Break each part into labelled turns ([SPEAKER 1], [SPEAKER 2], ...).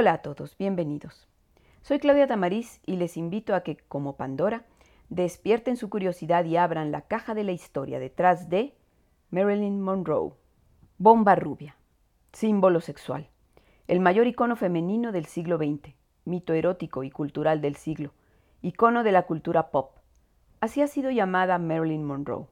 [SPEAKER 1] Hola a todos, bienvenidos. Soy Claudia Tamariz y les invito a que, como Pandora, despierten su curiosidad y abran la caja de la historia detrás de Marilyn Monroe. Bomba rubia, símbolo sexual, el mayor icono femenino del siglo XX, mito erótico y cultural del siglo, icono de la cultura pop. Así ha sido llamada Marilyn Monroe.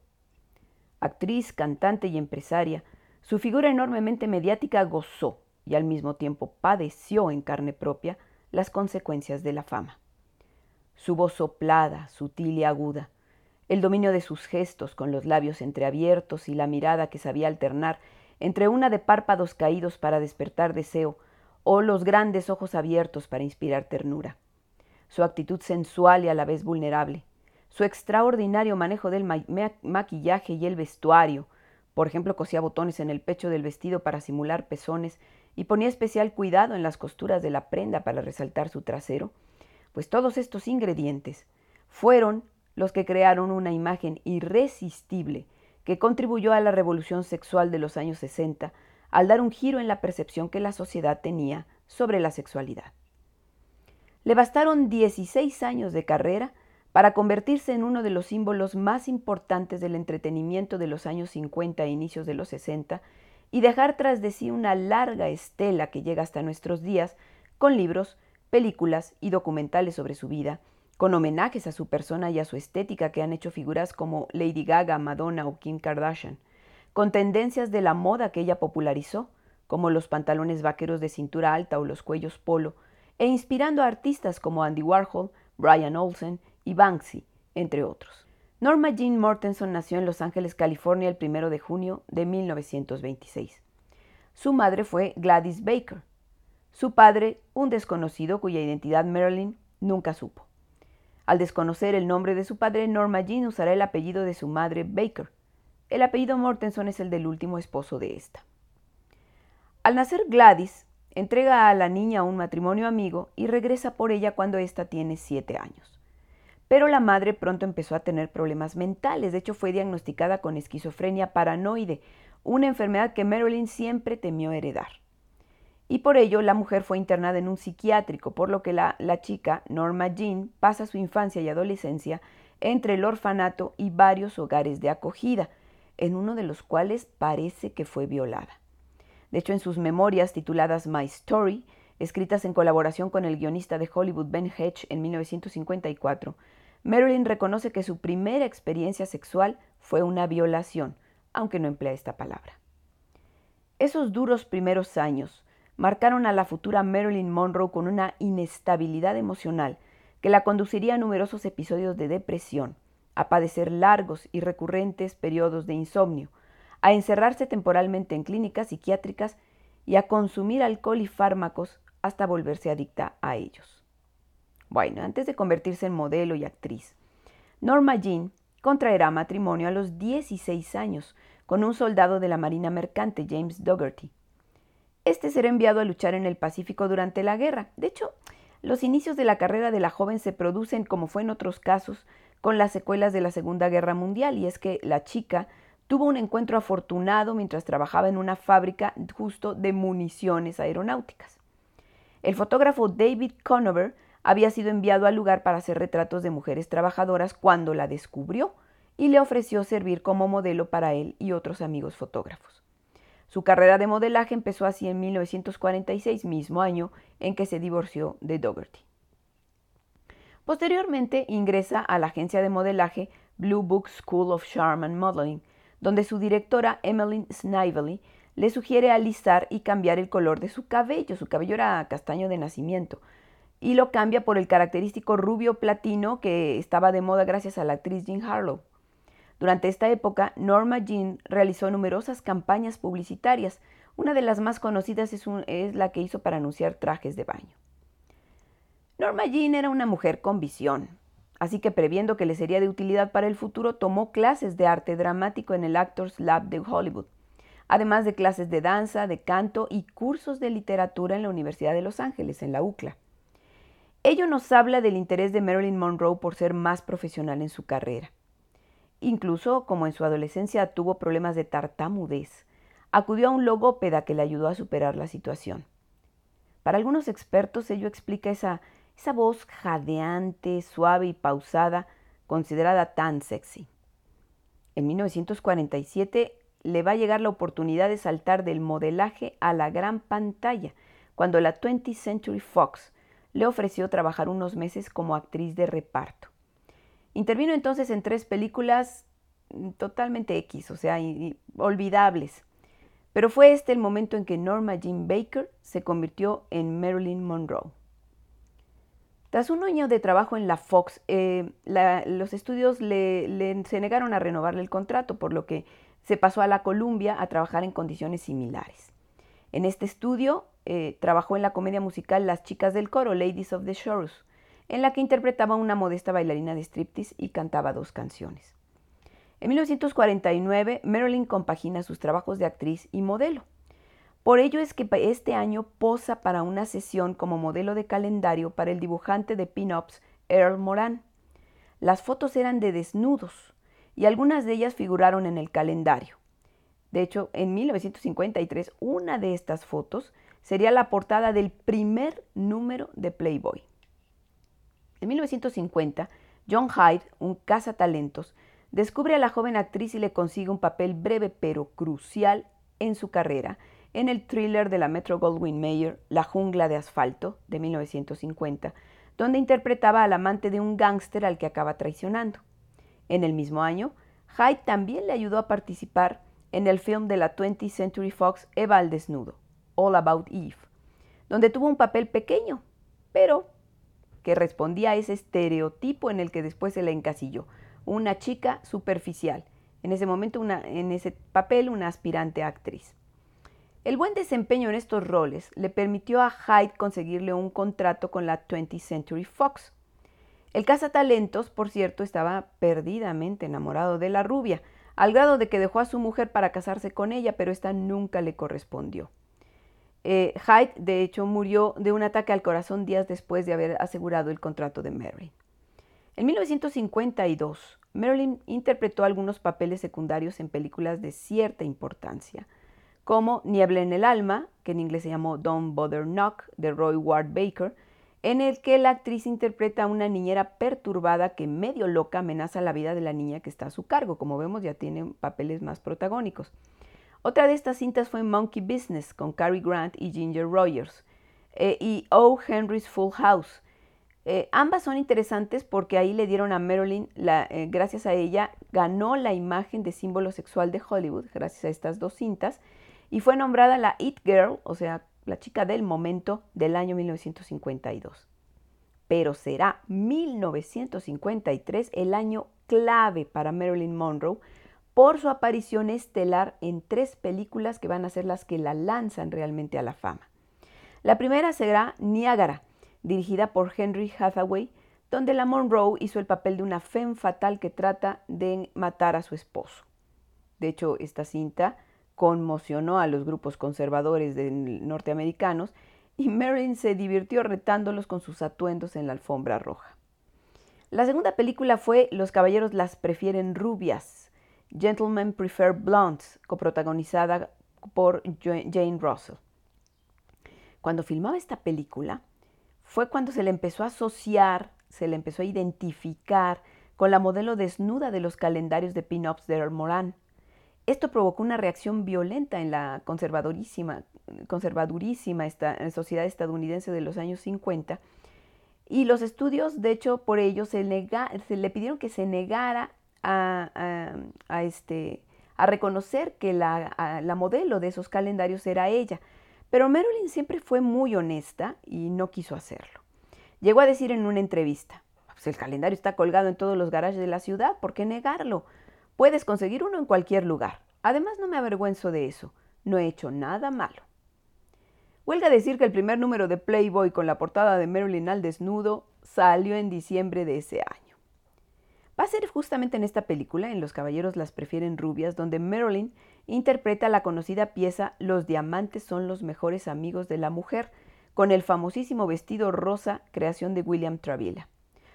[SPEAKER 1] Actriz, cantante y empresaria, su figura enormemente mediática gozó y al mismo tiempo padeció en carne propia las consecuencias de la fama. Su voz soplada, sutil y aguda, el dominio de sus gestos con los labios entreabiertos y la mirada que sabía alternar entre una de párpados caídos para despertar deseo o los grandes ojos abiertos para inspirar ternura. Su actitud sensual y a la vez vulnerable, su extraordinario manejo del maquillaje y el vestuario, por ejemplo, cosía botones en el pecho del vestido para simular pezones y ponía especial cuidado en las costuras de la prenda para resaltar su trasero, pues todos estos ingredientes fueron los que crearon una imagen irresistible que contribuyó a la revolución sexual de los años 60 al dar un giro en la percepción que la sociedad tenía sobre la sexualidad. Le bastaron 16 años de carrera para convertirse en uno de los símbolos más importantes del entretenimiento de los años 50 e inicios de los 60 y dejar tras de sí una larga estela que llega hasta nuestros días con libros, películas y documentales sobre su vida, con homenajes a su persona y a su estética que han hecho figuras como Lady Gaga, Madonna o Kim Kardashian, con tendencias de la moda que ella popularizó, como los pantalones vaqueros de cintura alta o los cuellos polo, e inspirando a artistas como Andy Warhol, Brian Olsen y Banksy, entre otros. Norma Jean Mortenson nació en Los Ángeles, California, el 1 de junio de 1926. Su madre fue Gladys Baker. Su padre, un desconocido cuya identidad Marilyn nunca supo. Al desconocer el nombre de su padre, Norma Jean usará el apellido de su madre Baker. El apellido Mortenson es el del último esposo de esta. Al nacer Gladys, entrega a la niña un matrimonio amigo y regresa por ella cuando ésta tiene siete años. Pero la madre pronto empezó a tener problemas mentales, de hecho fue diagnosticada con esquizofrenia paranoide, una enfermedad que Marilyn siempre temió heredar. Y por ello la mujer fue internada en un psiquiátrico, por lo que la, la chica, Norma Jean, pasa su infancia y adolescencia entre el orfanato y varios hogares de acogida, en uno de los cuales parece que fue violada. De hecho, en sus memorias tituladas My Story, escritas en colaboración con el guionista de Hollywood Ben Hedge en 1954, Marilyn reconoce que su primera experiencia sexual fue una violación, aunque no emplea esta palabra. Esos duros primeros años marcaron a la futura Marilyn Monroe con una inestabilidad emocional que la conduciría a numerosos episodios de depresión, a padecer largos y recurrentes periodos de insomnio, a encerrarse temporalmente en clínicas psiquiátricas y a consumir alcohol y fármacos hasta volverse adicta a ellos. Bueno, antes de convertirse en modelo y actriz, Norma Jean contraerá matrimonio a los 16 años con un soldado de la Marina Mercante, James Dougherty. Este será enviado a luchar en el Pacífico durante la guerra. De hecho, los inicios de la carrera de la joven se producen, como fue en otros casos, con las secuelas de la Segunda Guerra Mundial, y es que la chica tuvo un encuentro afortunado mientras trabajaba en una fábrica justo de municiones aeronáuticas. El fotógrafo David Conover había sido enviado al lugar para hacer retratos de mujeres trabajadoras cuando la descubrió y le ofreció servir como modelo para él y otros amigos fotógrafos. Su carrera de modelaje empezó así en 1946, mismo año en que se divorció de Dougherty. Posteriormente ingresa a la agencia de modelaje Blue Book School of Charm and Modeling, donde su directora Emmeline Snively le sugiere alisar y cambiar el color de su cabello. Su cabello era castaño de nacimiento y lo cambia por el característico rubio platino que estaba de moda gracias a la actriz Jean Harlow. Durante esta época, Norma Jean realizó numerosas campañas publicitarias. Una de las más conocidas es, la que hizo para anunciar trajes de baño. Norma Jean era una mujer con visión, Así que previendo que le sería de utilidad para el futuro, tomó clases de arte dramático en el Actors Lab de Hollywood, además de clases de danza, de canto y cursos de literatura en la Universidad de Los Ángeles, en la UCLA. Ello nos habla del interés de Marilyn Monroe por ser más profesional en su carrera. Incluso, como en su adolescencia tuvo problemas de tartamudez, acudió a un logópeda que le ayudó a superar la situación. Para algunos expertos ello explica esa, esa voz jadeante, suave y pausada, considerada tan sexy. En 1947 le va a llegar la oportunidad de saltar del modelaje a la gran pantalla, cuando la 20th Century Fox le ofreció trabajar unos meses como actriz de reparto. Intervino entonces en tres películas mm, totalmente X, o sea, olvidables. Pero fue este el momento en que Norma Jean Baker se convirtió en Marilyn Monroe. Tras un año de trabajo en la Fox, eh, los estudios le, se negaron a renovarle el contrato, por lo que se pasó a la Columbia a trabajar en condiciones similares. En este estudio eh, trabajó en la comedia musical Las chicas del coro, Ladies of the Shores, en la que interpretaba una modesta bailarina de striptease y cantaba dos canciones. En 1949, Marilyn compagina sus trabajos de actriz y modelo. Por ello es que este año posa para una sesión como modelo de calendario para el dibujante de pin-ups Earl Moran. Las fotos eran de desnudos y algunas de ellas figuraron en el calendario. De hecho, en 1953, una de estas fotos sería la portada del primer número de Playboy. En 1950, John Hyde, un cazatalentos, descubre a la joven actriz y le consigue un papel breve pero crucial en su carrera en el thriller de la Metro Goldwyn Mayer La jungla de asfalto de 1950, donde interpretaba al amante de un gángster al que acaba traicionando. En el mismo año, Hyde también le ayudó a participar en el film de la 20th Century Fox Eva al desnudo, All About Eve, donde tuvo un papel pequeño, pero que respondía a ese estereotipo en el que después se le encasilló, una chica superficial, en ese momento en ese papel una aspirante actriz. El buen desempeño en estos roles le permitió a Hyde conseguirle un contrato con la 20th Century Fox. El cazatalentos, por cierto, estaba perdidamente enamorado de la rubia, al grado de que dejó a su mujer para casarse con ella, pero esta nunca le correspondió. Eh, Hyde, de hecho, murió de un ataque al corazón días después de haber asegurado el contrato de Mary. En 1952, Marilyn interpretó algunos papeles secundarios en películas de cierta importancia, como Niebla en el alma, que en inglés se llamó Don't Bother Knock, de Roy Ward Baker, en el que la actriz interpreta a una niñera perturbada que medio loca amenaza la vida de la niña que está a su cargo. Como vemos, ya tiene papeles más protagónicos. Otra de estas cintas fue Monkey Business con Cary Grant y Ginger Rogers eh, y O. Henry's Full House. Eh, ambas son interesantes porque ahí le dieron a Marilyn, eh, gracias a ella, ganó la imagen de símbolo sexual de Hollywood, gracias a estas dos cintas, y fue nombrada la It Girl, o sea, la chica del momento del año 1952. Pero será 1953 el año clave para Marilyn Monroe por su aparición estelar en tres películas que van a ser las que la lanzan realmente a la fama. La primera será Niagara, dirigida por Henry Hathaway, donde la Monroe hizo el papel de una femme fatal que trata de matar a su esposo. De hecho, esta cinta conmocionó a los grupos conservadores norteamericanos y Marilyn se divirtió retándolos con sus atuendos en la alfombra roja. La segunda película fue Los caballeros las prefieren rubias, Gentlemen Prefer Blondes, coprotagonizada por Jane Russell. Cuando filmaba esta película, fue cuando se le empezó a asociar, se le empezó a identificar con la modelo desnuda de los calendarios de pin-ups de Moran. Esto provocó una reacción violenta en la conservadurísima sociedad estadounidense de los años 50 y los estudios, de hecho, por ello se, le pidieron que se negara a, este, a reconocer que la, la, modelo de esos calendarios era ella. Pero Marilyn siempre fue muy honesta y no quiso hacerlo. Llegó a decir en una entrevista, pues el calendario está colgado en todos los garajes de la ciudad, ¿por qué negarlo? Puedes conseguir uno en cualquier lugar. Además, no me avergüenzo de eso. No he hecho nada malo. Huelga decir que el primer número de Playboy con la portada de Marilyn al desnudo salió en diciembre de ese año. Va a ser justamente en esta película, en Los Caballeros las prefieren rubias, donde Marilyn interpreta la conocida pieza Los diamantes son los mejores amigos de la mujer, con el famosísimo vestido rosa, creación de William Travilla.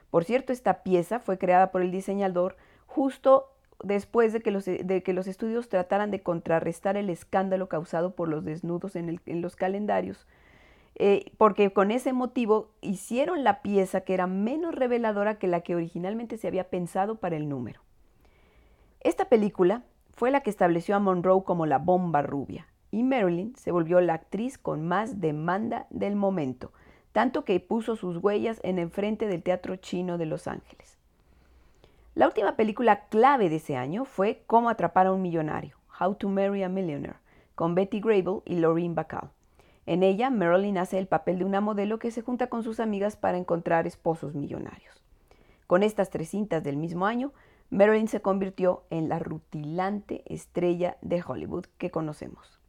[SPEAKER 1] Por cierto, esta pieza fue creada por el diseñador justo después de que, los, de que los estudios trataran de contrarrestar el escándalo causado por los desnudos en, los calendarios eh, porque con ese motivo hicieron la pieza que era menos reveladora que la que originalmente se había pensado para el número. Esta película fue la que estableció a Monroe como la bomba rubia, y Marilyn se volvió la actriz con más demanda del momento, tanto que puso sus huellas en el frente del Teatro Chino de Los Ángeles. La última película clave de ese año fue Cómo atrapar a un millonario, How to Marry a Millionaire, con Betty Grable y Lorraine Bacall. En ella, Marilyn hace el papel de una modelo que se junta con sus amigas para encontrar esposos millonarios. Con estas tres cintas del mismo año, Marilyn se convirtió en la rutilante estrella de Hollywood que conocemos.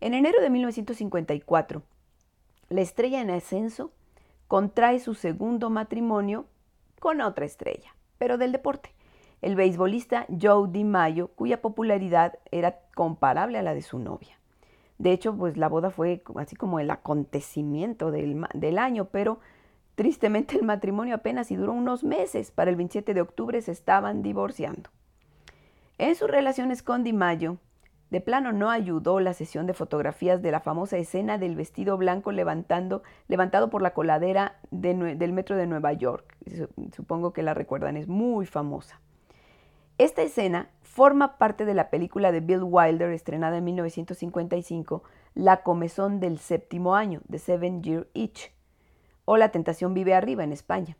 [SPEAKER 1] En enero de 1954, la estrella en ascenso contrae su segundo matrimonio con otra estrella, pero del deporte, el beisbolista Joe DiMaggio, cuya popularidad era comparable a la de su novia. De hecho, pues la boda fue así como el acontecimiento del, del año, pero tristemente el matrimonio apenas y duró unos meses. Para el 27 de octubre se estaban divorciando. En sus relaciones con DiMaggio, de plano no ayudó la sesión de fotografías de la famosa escena del vestido blanco levantando, levantado por la coladera del metro de Nueva York. Supongo que la recuerdan, es muy famosa. Esta escena forma parte de la película de Bill Wilder estrenada en 1955, La comezón del séptimo año, The Seven Year Itch, o La tentación vive arriba en España.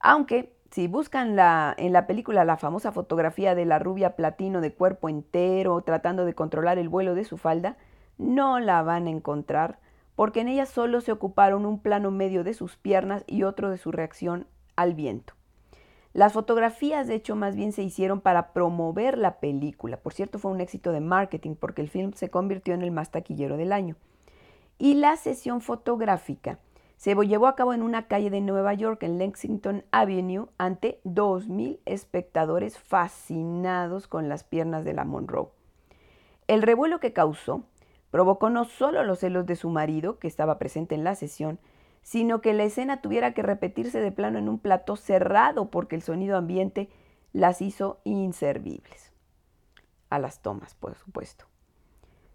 [SPEAKER 1] Aunque si buscan en la película la famosa fotografía de la rubia platino de cuerpo entero tratando de controlar el vuelo de su falda, no la van a encontrar porque en ella solo se ocuparon un plano medio de sus piernas y otro de su reacción al viento. Las fotografías, de hecho, más bien se hicieron para promover la película. Por cierto, fue un éxito de marketing porque el film se convirtió en el más taquillero del año. Y la sesión fotográfica se llevó a cabo en una calle de Nueva York, en Lexington Avenue, ante 2.000 espectadores fascinados con las piernas de la Monroe. El revuelo que causó provocó no solo los celos de su marido, que estaba presente en la sesión, sino que la escena tuviera que repetirse de plano en un plató cerrado porque el sonido ambiente las hizo inservibles. A las tomas, por supuesto.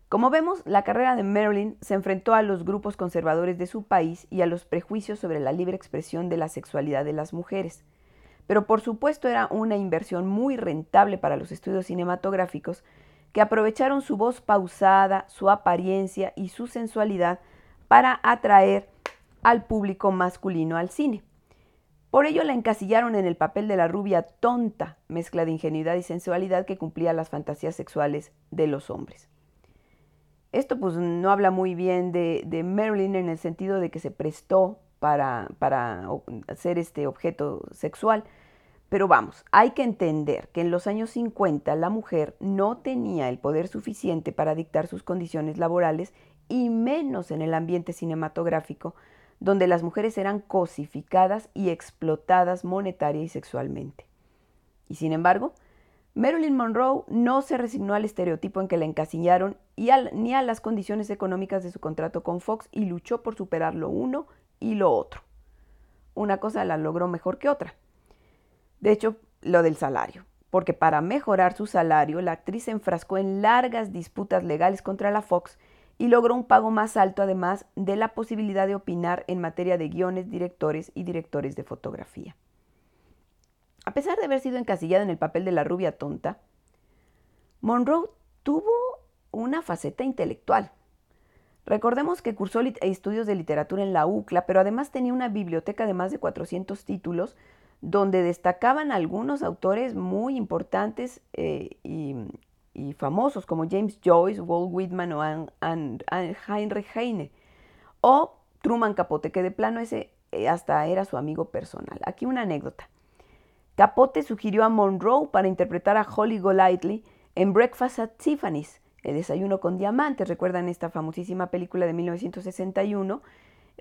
[SPEAKER 1] Como vemos, la carrera de Marilyn se enfrentó a los grupos conservadores de su país y a los prejuicios sobre la libre expresión de la sexualidad de las mujeres. Pero por supuesto era una inversión muy rentable para los estudios cinematográficos que aprovecharon su voz pausada, su apariencia y su sensualidad para atraer al público masculino al cine. Por ello la encasillaron en el papel de la rubia tonta, mezcla de ingenuidad y sensualidad que cumplía las fantasías sexuales de los hombres. Esto pues no habla muy bien de, Marilyn en el sentido de que se prestó para, para ser este objeto sexual. Pero vamos, hay que entender que en los años 50 la mujer no tenía el poder suficiente para dictar sus condiciones laborales y menos en el ambiente cinematográfico, donde las mujeres eran cosificadas y explotadas monetaria y sexualmente. Y sin embargo, Marilyn Monroe no se resignó al estereotipo en que la encasillaron y ni a las condiciones económicas de su contrato con Fox y luchó por superar lo uno y lo otro. Una cosa la logró mejor que otra. De hecho, lo del salario, porque para mejorar su salario, la actriz se enfrascó en largas disputas legales contra la Fox y logró un pago más alto además de la posibilidad de opinar en materia de guiones, directores y directores de fotografía. A pesar de haber sido encasillada en el papel de la rubia tonta, Monroe tuvo una faceta intelectual. Recordemos que cursó estudios de literatura en la UCLA, pero además tenía una biblioteca de más de 400 títulos donde destacaban algunos autores muy importantes eh, y, famosos como James Joyce, Walt Whitman o Heinrich Heine, o Truman Capote, que de plano ese eh, hasta era su amigo personal. Aquí una anécdota. Capote sugirió a Monroe para interpretar a Holly Golightly en Breakfast at Tiffany's, El desayuno con diamantes, recuerdan esta famosísima película de 1961,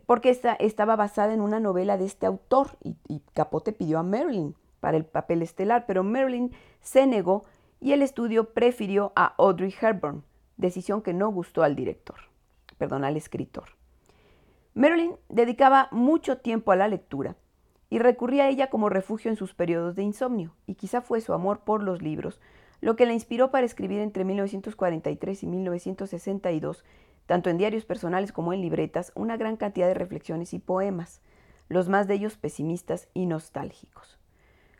[SPEAKER 1] porque esta estaba basada en una novela de este autor y, y Capote pidió a Marilyn para el papel estelar, pero Marilyn se negó y el estudio prefirió a Audrey Hepburn, decisión que no gustó al director, perdón, al escritor. Marilyn dedicaba mucho tiempo a la lectura y recurría a ella como refugio en sus periodos de insomnio, y quizá fue su amor por los libros lo que la inspiró para escribir entre 1943 y 1962 tanto en diarios personales como en libretas, una gran cantidad de reflexiones y poemas, los más de ellos pesimistas y nostálgicos.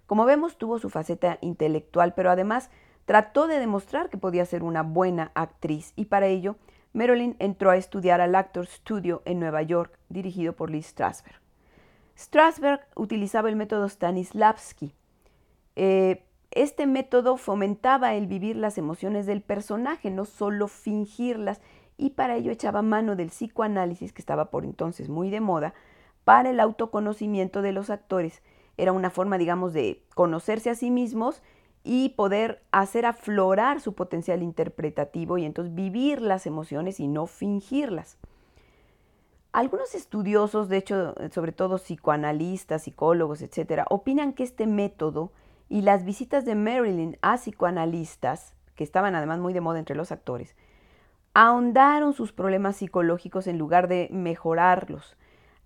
[SPEAKER 1] Como vemos, tuvo su faceta intelectual, pero además trató de demostrar que podía ser una buena actriz y para ello Marilyn entró a estudiar al Actors Studio en Nueva York, dirigido por Lee Strasberg. Strasberg utilizaba el método Stanislavski. Eh, este método fomentaba el vivir las emociones del personaje, no solo fingirlas, y para ello echaba mano del psicoanálisis, que estaba por entonces muy de moda, para el autoconocimiento de los actores. Era una forma, digamos, de conocerse a sí mismos y poder hacer aflorar su potencial interpretativo y entonces vivir las emociones y no fingirlas. Algunos estudiosos, de hecho, sobre todo psicoanalistas, psicólogos, etcétera, opinan que este método y las visitas de Marilyn a psicoanalistas, que estaban además muy de moda entre los actores, ahondaron sus problemas psicológicos en lugar de mejorarlos.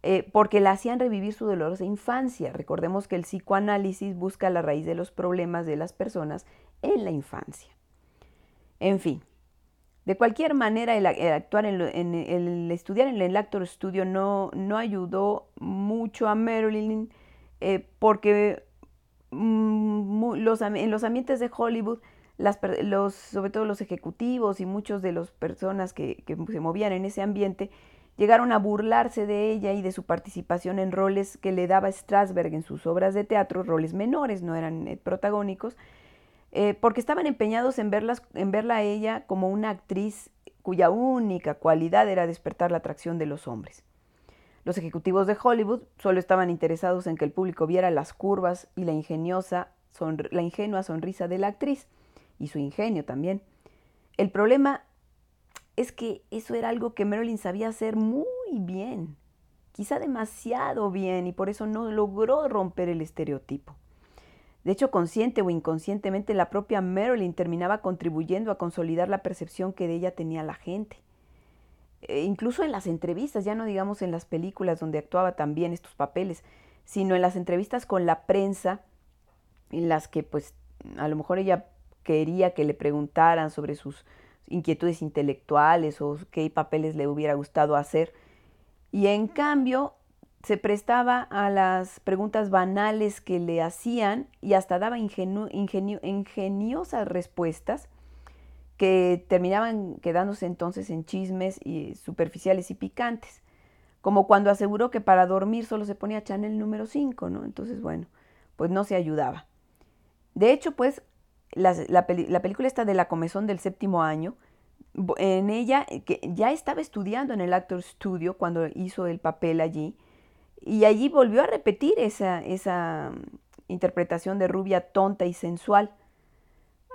[SPEAKER 1] Eh, porque la hacían revivir su dolorosa infancia. Recordemos que el psicoanálisis busca la raíz de los problemas de las personas en la infancia. En fin, de cualquier manera, el, actuar en, el estudiar en el Actor Studio no, no ayudó mucho a Marilyn eh, porque mm, los, en los ambientes de Hollywood, sobre todo los ejecutivos y muchos de las personas que se movían en ese ambiente, Llegaron a burlarse de ella y de su participación en roles que le daba Strasberg en sus obras de teatro, roles menores, no eran eh, protagónicos, eh, porque estaban empeñados en, verlas, en verla a ella como una actriz cuya única cualidad era despertar la atracción de los hombres. Los ejecutivos de Hollywood solo estaban interesados en que el público viera las curvas y la, ingeniosa la ingenua sonrisa de la actriz, y su ingenio también. El problema es que eso era algo que Marilyn sabía hacer muy bien, quizá demasiado bien, y por eso no logró romper el estereotipo. De hecho, consciente o inconscientemente, la propia Marilyn terminaba contribuyendo a consolidar la percepción que de ella tenía la gente. E incluso en las entrevistas, ya no digamos en las películas donde actuaba también estos papeles, sino en las entrevistas con la prensa, en las que pues a lo mejor ella quería que le preguntaran sobre sus inquietudes intelectuales o qué papeles le hubiera gustado hacer. Y en cambio se prestaba a las preguntas banales que le hacían y hasta daba ingeniosas respuestas que terminaban quedándose entonces en chismes y superficiales y picantes. Como cuando aseguró que para dormir solo se ponía Chanel número 5, ¿no? Entonces, bueno, pues no se ayudaba. De hecho, pues la, película está de la comezón del séptimo año. En ella, eh, que ya estaba estudiando en el Actor Studio cuando hizo el papel allí, y allí volvió a repetir esa, esa mm, interpretación de rubia tonta y sensual.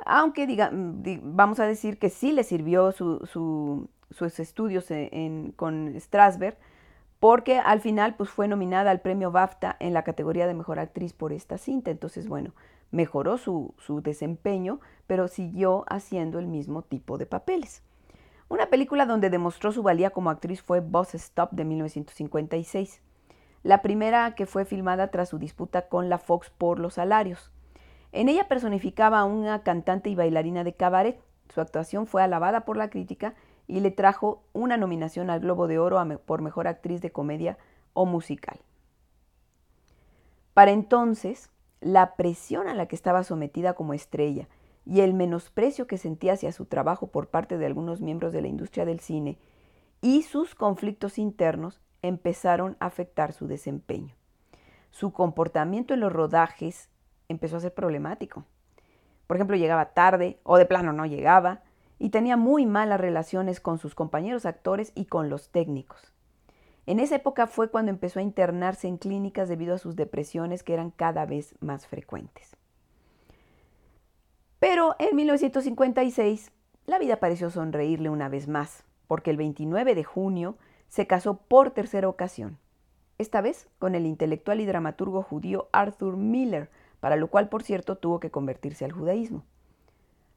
[SPEAKER 1] Aunque diga, mm, vamos a decir que sí le sirvió sus estudios con Strasberg, porque al final pues, fue nominada al premio BAFTA en la categoría de Mejor Actriz por esta cinta. Entonces, bueno, mejoró su, desempeño, pero siguió haciendo el mismo tipo de papeles. Una película donde demostró su valía como actriz fue Boss Stop de 1956, la primera que fue filmada tras su disputa con la Fox por los salarios. En ella personificaba a una cantante y bailarina de cabaret. Su actuación fue alabada por la crítica y le trajo una nominación al Globo de Oro por Mejor Actriz de Comedia o Musical. Para entonces, la presión a la que estaba sometida como estrella y el menosprecio que sentía hacia su trabajo por parte de algunos miembros de la industria del cine y sus conflictos internos empezaron a afectar su desempeño. Su comportamiento en los rodajes empezó a ser problemático. Por ejemplo, llegaba tarde o de plano no llegaba y tenía muy malas relaciones con sus compañeros actores y con los técnicos. En esa época fue cuando empezó a internarse en clínicas debido a sus depresiones que eran cada vez más frecuentes. Pero en 1956 la vida pareció sonreírle una vez más, porque el 29 de junio se casó por tercera ocasión, esta vez con el intelectual y dramaturgo judío Arthur Miller, para lo cual, por cierto, tuvo que convertirse al judaísmo.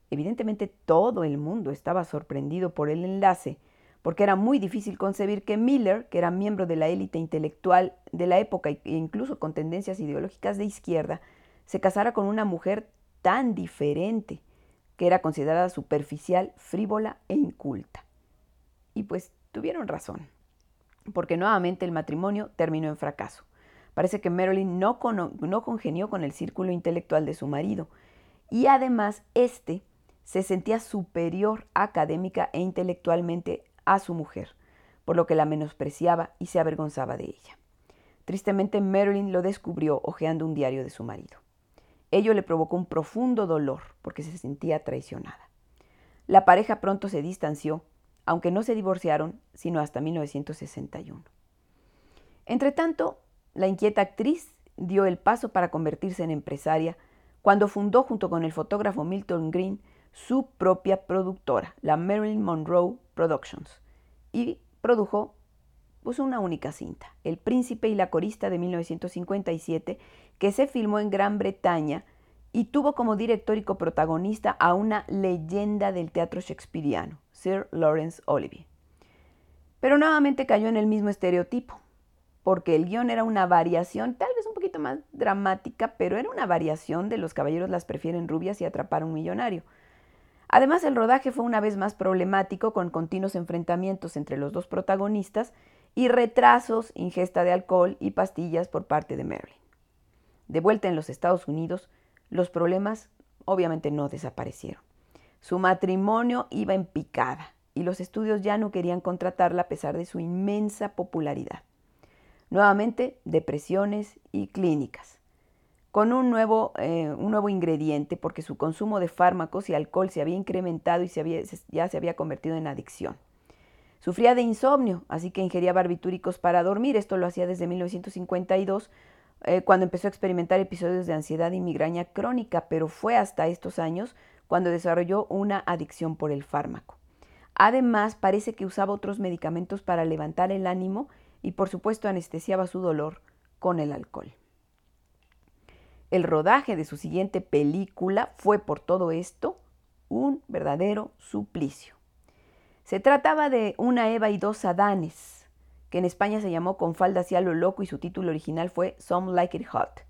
[SPEAKER 1] Evidentemente todo el mundo estaba sorprendido por el enlace porque era muy difícil concebir que Miller, que era miembro de la élite intelectual de la época e incluso con tendencias ideológicas de izquierda, se casara con una mujer tan diferente, que era considerada superficial, frívola e inculta. Y pues tuvieron razón, porque nuevamente el matrimonio terminó en fracaso. Parece que Marilyn no, no congenió con el círculo intelectual de su marido y además este se sentía superior académica e intelectualmente a su mujer, por lo que la menospreciaba y se avergonzaba de ella. Tristemente, Marilyn lo descubrió hojeando un diario de su marido. Ello le provocó un profundo dolor porque se sentía traicionada. La pareja pronto se distanció, aunque no se divorciaron sino hasta 1961. Entretanto, la inquieta actriz dio el paso para convertirse en empresaria cuando fundó junto con el fotógrafo Milton Green su propia productora, la Marilyn Monroe Productions, y produjo pues, una única cinta, El Príncipe y la Corista de 1957, que se filmó en Gran Bretaña y tuvo como director y coprotagonista a una leyenda del teatro shakespeariano, Sir Lawrence Olivier. Pero nuevamente cayó en el mismo estereotipo, porque el guion era una variación, tal vez un poquito más dramática, pero era una variación de Los caballeros las prefieren rubias y atrapar a un millonario. Además, el rodaje fue una vez más problemático con continuos enfrentamientos entre los dos protagonistas y retrasos, ingesta de alcohol y pastillas por parte de Marilyn. De vuelta en los Estados Unidos, los problemas obviamente no desaparecieron. Su matrimonio iba en picada y los estudios ya no querían contratarla a pesar de su inmensa popularidad. Nuevamente, depresiones y clínicas con un nuevo, eh, un nuevo ingrediente porque su consumo de fármacos y alcohol se había incrementado y ya se había convertido en adicción. Sufría de insomnio, así que ingería barbitúricos para dormir. Esto lo hacía desde 1952, eh, cuando empezó a experimentar episodios de ansiedad y migraña crónica, pero fue hasta estos años cuando desarrolló una adicción por el fármaco. Además, parece que usaba otros medicamentos para levantar el ánimo y por supuesto anestesiaba su dolor con el alcohol. El rodaje de su siguiente película fue por todo esto un verdadero suplicio. Se trataba de Una Eva y dos Adanes, que en España se llamó Con falda hacia lo loco y su título original fue Some Like It Hot.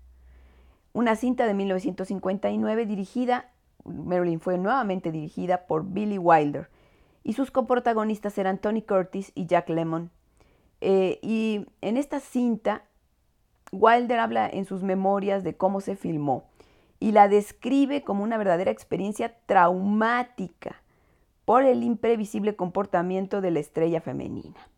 [SPEAKER 1] Una cinta de 1959 dirigida, Marilyn fue nuevamente dirigida por Billy Wilder y sus coprotagonistas eran Tony Curtis y Jack Lemmon. Eh, y en esta cinta Wilder habla en sus memorias de cómo se filmó y la describe como una verdadera experiencia traumática por el imprevisible comportamiento de la estrella femenina.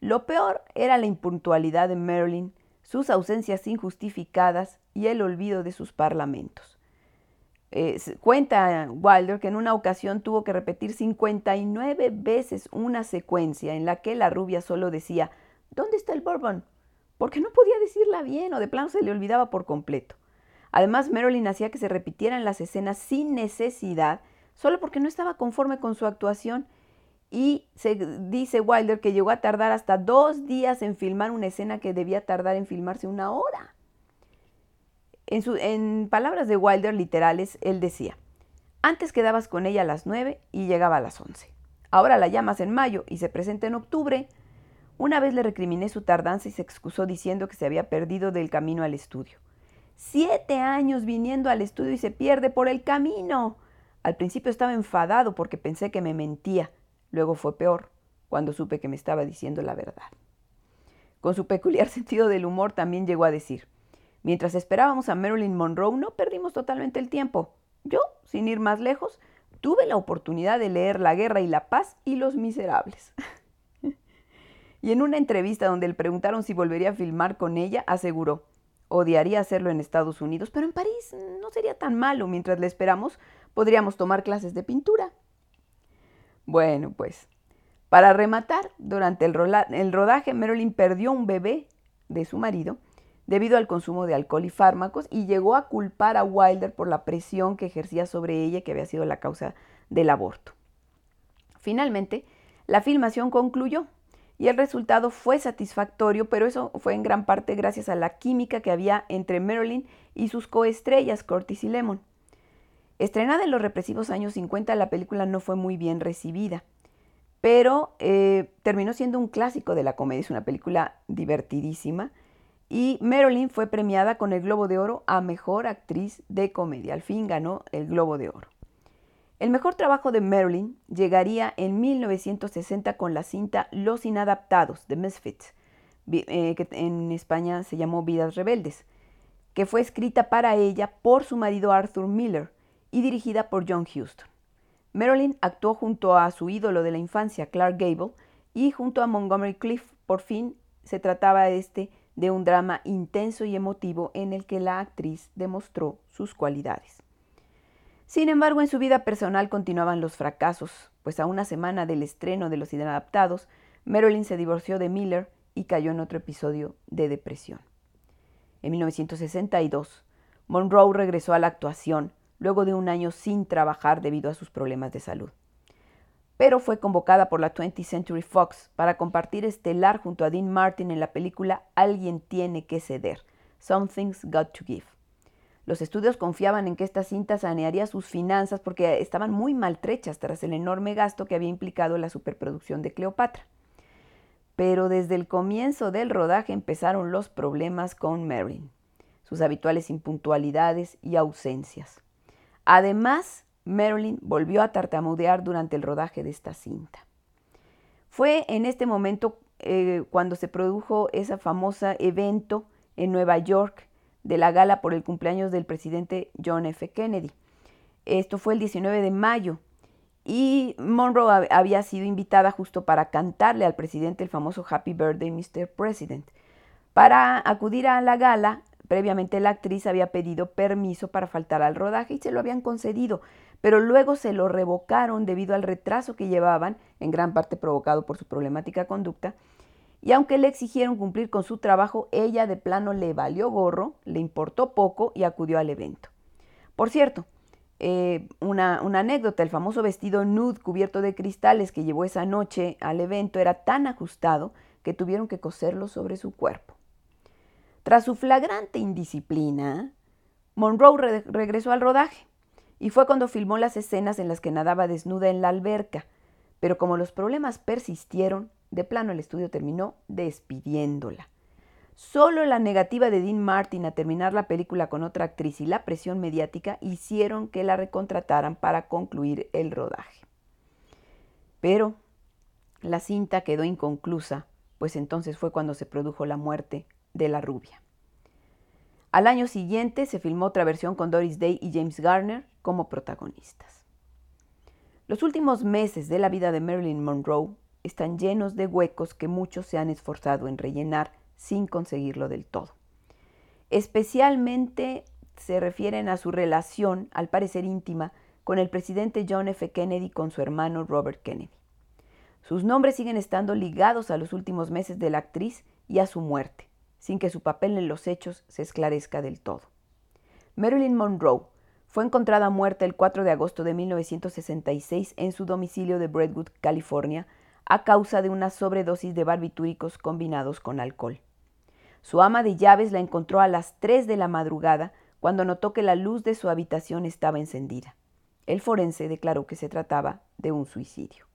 [SPEAKER 1] Lo peor era la impuntualidad de Marilyn, sus ausencias injustificadas y el olvido de sus parlamentos. Eh, cuenta Wilder que en una ocasión tuvo que repetir 59 veces una secuencia en la que la rubia solo decía, ¿Dónde está el bourbon? Porque no podía decirla bien o de plano se le olvidaba por completo. Además, Marilyn hacía que se repitieran las escenas sin necesidad, solo porque no estaba conforme con su actuación. Y se dice Wilder que llegó a tardar hasta dos días en filmar una escena que debía tardar en filmarse una hora. En, en palabras de Wilder literales, él decía, antes quedabas con ella a las nueve y llegaba a las once. Ahora la llamas en mayo y se presenta en octubre una vez le recriminé su tardanza y se excusó diciendo que se había perdido del camino al estudio. Siete años viniendo al estudio y se pierde por el camino. Al principio estaba enfadado porque pensé que me mentía. Luego fue peor, cuando supe que me estaba diciendo la verdad. Con su peculiar sentido del humor también llegó a decir, mientras esperábamos a Marilyn Monroe no perdimos totalmente el tiempo. Yo, sin ir más lejos, tuve la oportunidad de leer La Guerra y la Paz y Los Miserables. Y en una entrevista donde le preguntaron si volvería a filmar con ella, aseguró, odiaría hacerlo en Estados Unidos, pero en París no sería tan malo. Mientras le esperamos, podríamos tomar clases de pintura. Bueno, pues, para rematar, durante el, el rodaje, Marilyn perdió un bebé de su marido debido al consumo de alcohol y fármacos y llegó a culpar a Wilder por la presión que ejercía sobre ella que había sido la causa del aborto. Finalmente, la filmación concluyó y el resultado fue satisfactorio, pero eso fue en gran parte gracias a la química que había entre Marilyn y sus coestrellas Curtis y Lemon. Estrenada en los represivos años 50, la película no fue muy bien recibida, pero eh, terminó siendo un clásico de la comedia, es una película divertidísima, y Marilyn fue premiada con el Globo de Oro a Mejor Actriz de Comedia, al fin ganó el Globo de Oro. El mejor trabajo de Marilyn llegaría en 1960 con la cinta Los Inadaptados de Misfits, eh, que en España se llamó Vidas Rebeldes, que fue escrita para ella por su marido Arthur Miller y dirigida por John Huston. Marilyn actuó junto a su ídolo de la infancia, Clark Gable, y junto a Montgomery Cliff. Por fin se trataba este de un drama intenso y emotivo en el que la actriz demostró sus cualidades. Sin embargo, en su vida personal continuaban los fracasos, pues a una semana del estreno de Los Inadaptados, Marilyn se divorció de Miller y cayó en otro episodio de depresión. En 1962, Monroe regresó a la actuación luego de un año sin trabajar debido a sus problemas de salud. Pero fue convocada por la 20th Century Fox para compartir estelar junto a Dean Martin en la película Alguien tiene que ceder, Something's Got to Give. Los estudios confiaban en que esta cinta sanearía sus finanzas porque estaban muy maltrechas tras el enorme gasto que había implicado la superproducción de Cleopatra. Pero desde el comienzo del rodaje empezaron los problemas con Marilyn, sus habituales impuntualidades y ausencias. Además, Marilyn volvió a tartamudear durante el rodaje de esta cinta. Fue en este momento eh, cuando se produjo ese famoso evento en Nueva York de la gala por el cumpleaños del presidente John F. Kennedy. Esto fue el 19 de mayo y Monroe había sido invitada justo para cantarle al presidente el famoso Happy Birthday, Mr. President. Para acudir a la gala, previamente la actriz había pedido permiso para faltar al rodaje y se lo habían concedido, pero luego se lo revocaron debido al retraso que llevaban, en gran parte provocado por su problemática conducta, y aunque le exigieron cumplir con su trabajo, ella de plano le valió gorro, le importó poco y acudió al evento. Por cierto, eh, una, una, anécdota, el famoso vestido nude cubierto de cristales que llevó esa noche al evento era tan ajustado que tuvieron que coserlo sobre su cuerpo. Tras su flagrante indisciplina, Monroe regresó al rodaje y fue cuando filmó las escenas en las que nadaba desnuda en la alberca, pero como los problemas persistieron, de plano el estudio terminó despidiéndola. Solo la negativa de Dean Martin a terminar la película con otra actriz y la presión mediática hicieron que la recontrataran para concluir el rodaje. Pero la cinta quedó inconclusa, pues entonces fue cuando se produjo la muerte de la rubia. Al año siguiente se filmó otra versión con Doris Day y James Garner como protagonistas. Los últimos meses de la vida de Marilyn Monroe están llenos de huecos que muchos se han esforzado en rellenar sin conseguirlo del todo. Especialmente se refieren a su relación, al parecer íntima, con el presidente John F. Kennedy con su hermano Robert Kennedy. Sus nombres siguen estando ligados a los últimos meses de la actriz y a su muerte, sin que su papel en los hechos se esclarezca del todo. Marilyn Monroe fue encontrada muerta el 4 de agosto de 1966 en su domicilio de Brentwood, California, a causa de una sobredosis de barbitúricos combinados con alcohol. Su ama de llaves la encontró a las 3 de la madrugada cuando notó que la luz de su habitación estaba encendida. El forense declaró que se trataba de un suicidio.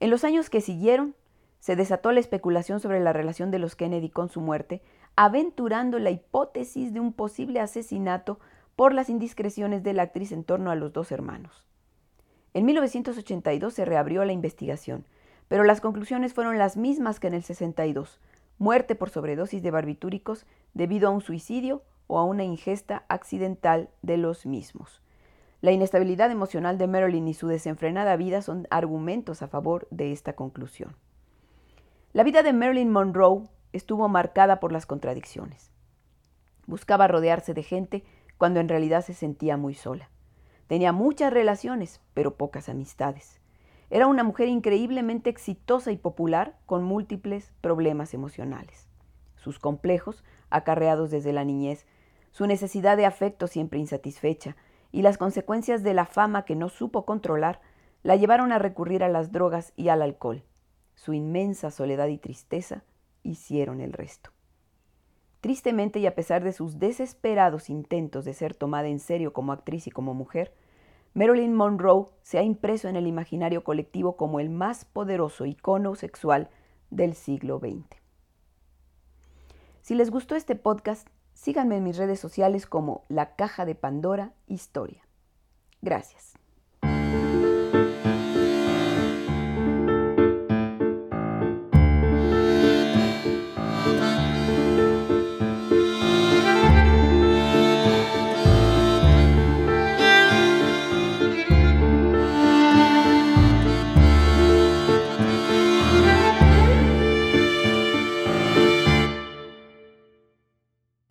[SPEAKER 1] En los años que siguieron, se desató la especulación sobre la relación de los Kennedy con su muerte, aventurando la hipótesis de un posible asesinato por las indiscreciones de la actriz en torno a los dos hermanos. En 1982 se reabrió la investigación, pero las conclusiones fueron las mismas que en el 62, muerte por sobredosis de barbitúricos debido a un suicidio o a una ingesta accidental de los mismos. La inestabilidad emocional de Marilyn y su desenfrenada vida son argumentos a favor de esta conclusión. La vida de Marilyn Monroe estuvo marcada por las contradicciones. Buscaba rodearse de gente cuando en realidad se sentía muy sola. Tenía muchas relaciones, pero pocas amistades. Era una mujer increíblemente exitosa y popular con múltiples problemas emocionales. Sus complejos, acarreados desde la niñez, su necesidad de afecto siempre insatisfecha y las consecuencias de la fama que no supo controlar la llevaron a recurrir a las drogas y al alcohol. Su inmensa soledad y tristeza hicieron el resto. Tristemente y a pesar de sus desesperados intentos de ser tomada en serio como actriz y como mujer, Marilyn Monroe se ha impreso en el imaginario colectivo como el más poderoso icono sexual del siglo XX. Si les gustó este podcast, síganme en mis redes sociales como La Caja de Pandora Historia. Gracias.